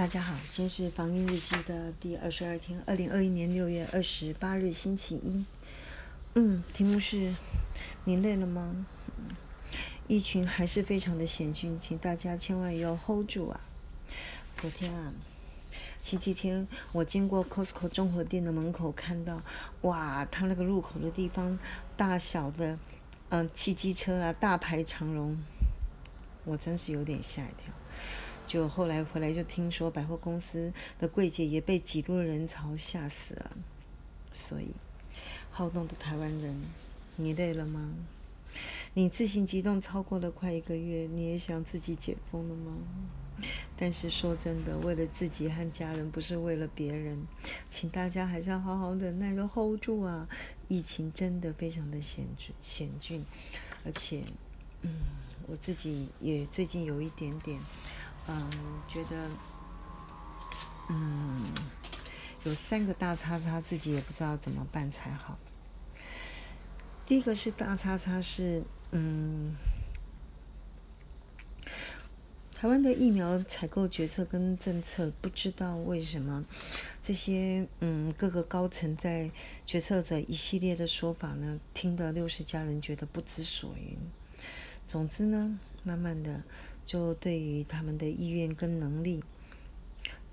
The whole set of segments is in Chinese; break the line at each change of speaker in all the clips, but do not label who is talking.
大家好，今天是防疫日记的第二十二天，二零二一年六月二十八日星期一。嗯，题目是：你累了吗？疫情还是非常的险峻，请大家千万要 hold 住啊！昨天啊，星期天我经过 Costco 综合店的门口，看到哇，它那个入口的地方大小的，嗯，汽机车啊，大排长龙，我真是有点吓一跳。就后来回来就听说百货公司的柜姐也被挤入人潮吓死了，所以好动的台湾人，你累了吗？你自行激动超过了快一个月，你也想自己解封了吗？但是说真的，为了自己和家人，不是为了别人，请大家还是要好好忍耐的 hold 住啊！疫情真的非常的险峻险峻，而且，嗯，我自己也最近有一点点。嗯，觉得，嗯，有三个大叉叉，自己也不知道怎么办才好。第一个是大叉叉是，嗯，台湾的疫苗采购决策跟政策，不知道为什么这些嗯各个高层在决策者一系列的说法呢，听得六十家人觉得不知所云。总之呢，慢慢的。就对于他们的意愿跟能力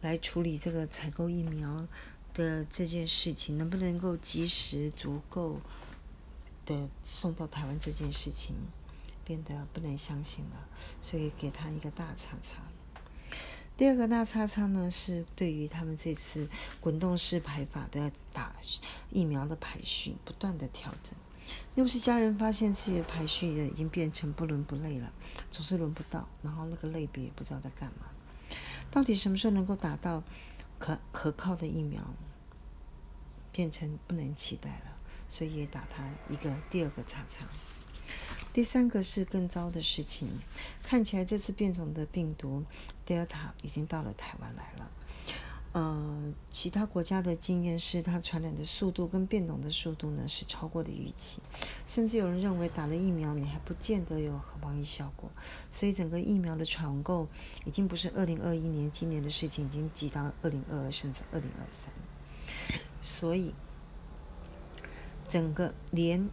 来处理这个采购疫苗的这件事情，能不能够及时足够的送到台湾这件事情，变得不能相信了，所以给他一个大叉叉。第二个大叉叉呢，是对于他们这次滚动式排法的打疫苗的排序不断的调整。又是家人发现自己的排序也已经变成不伦不类了，总是轮不到，然后那个类别也不知道在干嘛。到底什么时候能够打到可可靠的疫苗，变成不能期待了，所以也打他一个第二个叉叉。第三个是更糟的事情，看起来这次变种的病毒 Delta 已经到了台湾来了。呃，其他国家的经验是，它传染的速度跟变种的速度呢是超过的预期，甚至有人认为打了疫苗你还不见得有防疫效果，所以整个疫苗的传购已经不是二零二一年今年的事情，已经挤到二零二二甚至二零二三，所以整个连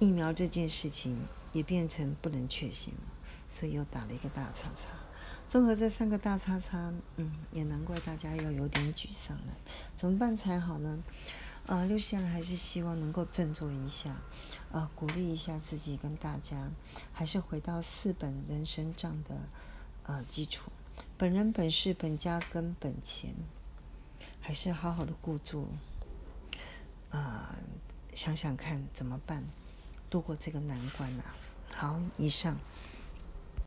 疫苗这件事情也变成不能确信了，所以又打了一个大叉叉。综合这三个大叉叉，嗯，也难怪大家要有点沮丧了。怎么办才好呢？呃，六线还是希望能够振作一下，呃，鼓励一下自己跟大家，还是回到四本人生账的呃基础，本人本事本家跟本钱，还是好好的顾住。呃，想想看怎么办，度过这个难关啊。好，以上。